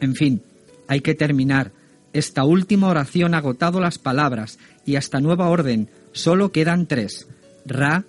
En fin, hay que terminar. Esta última oración ha agotado las palabras y hasta nueva orden solo quedan tres. Ra,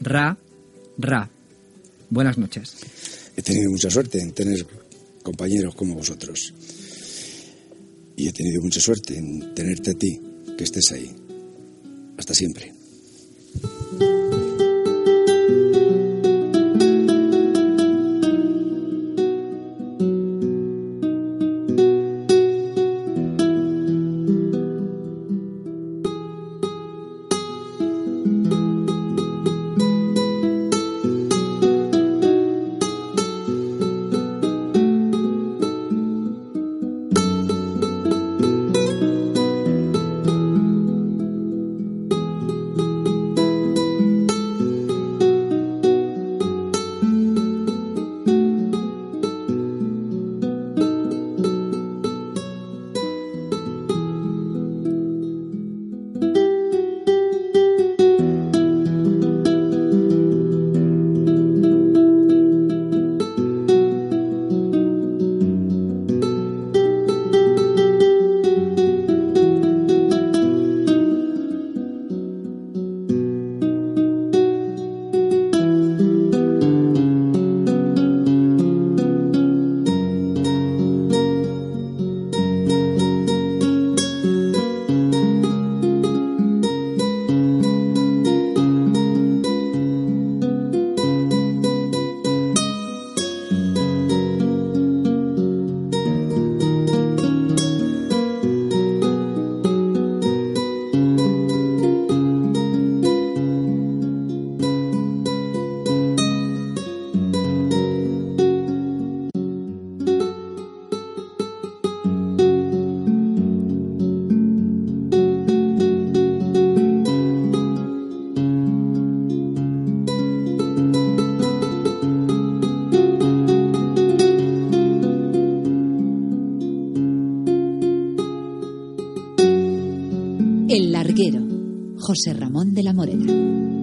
ra, ra. Buenas noches. He tenido mucha suerte en tener compañeros como vosotros. Y he tenido mucha suerte en tenerte a ti, que estés ahí. Hasta siempre. El larguero, José Ramón de la Morena.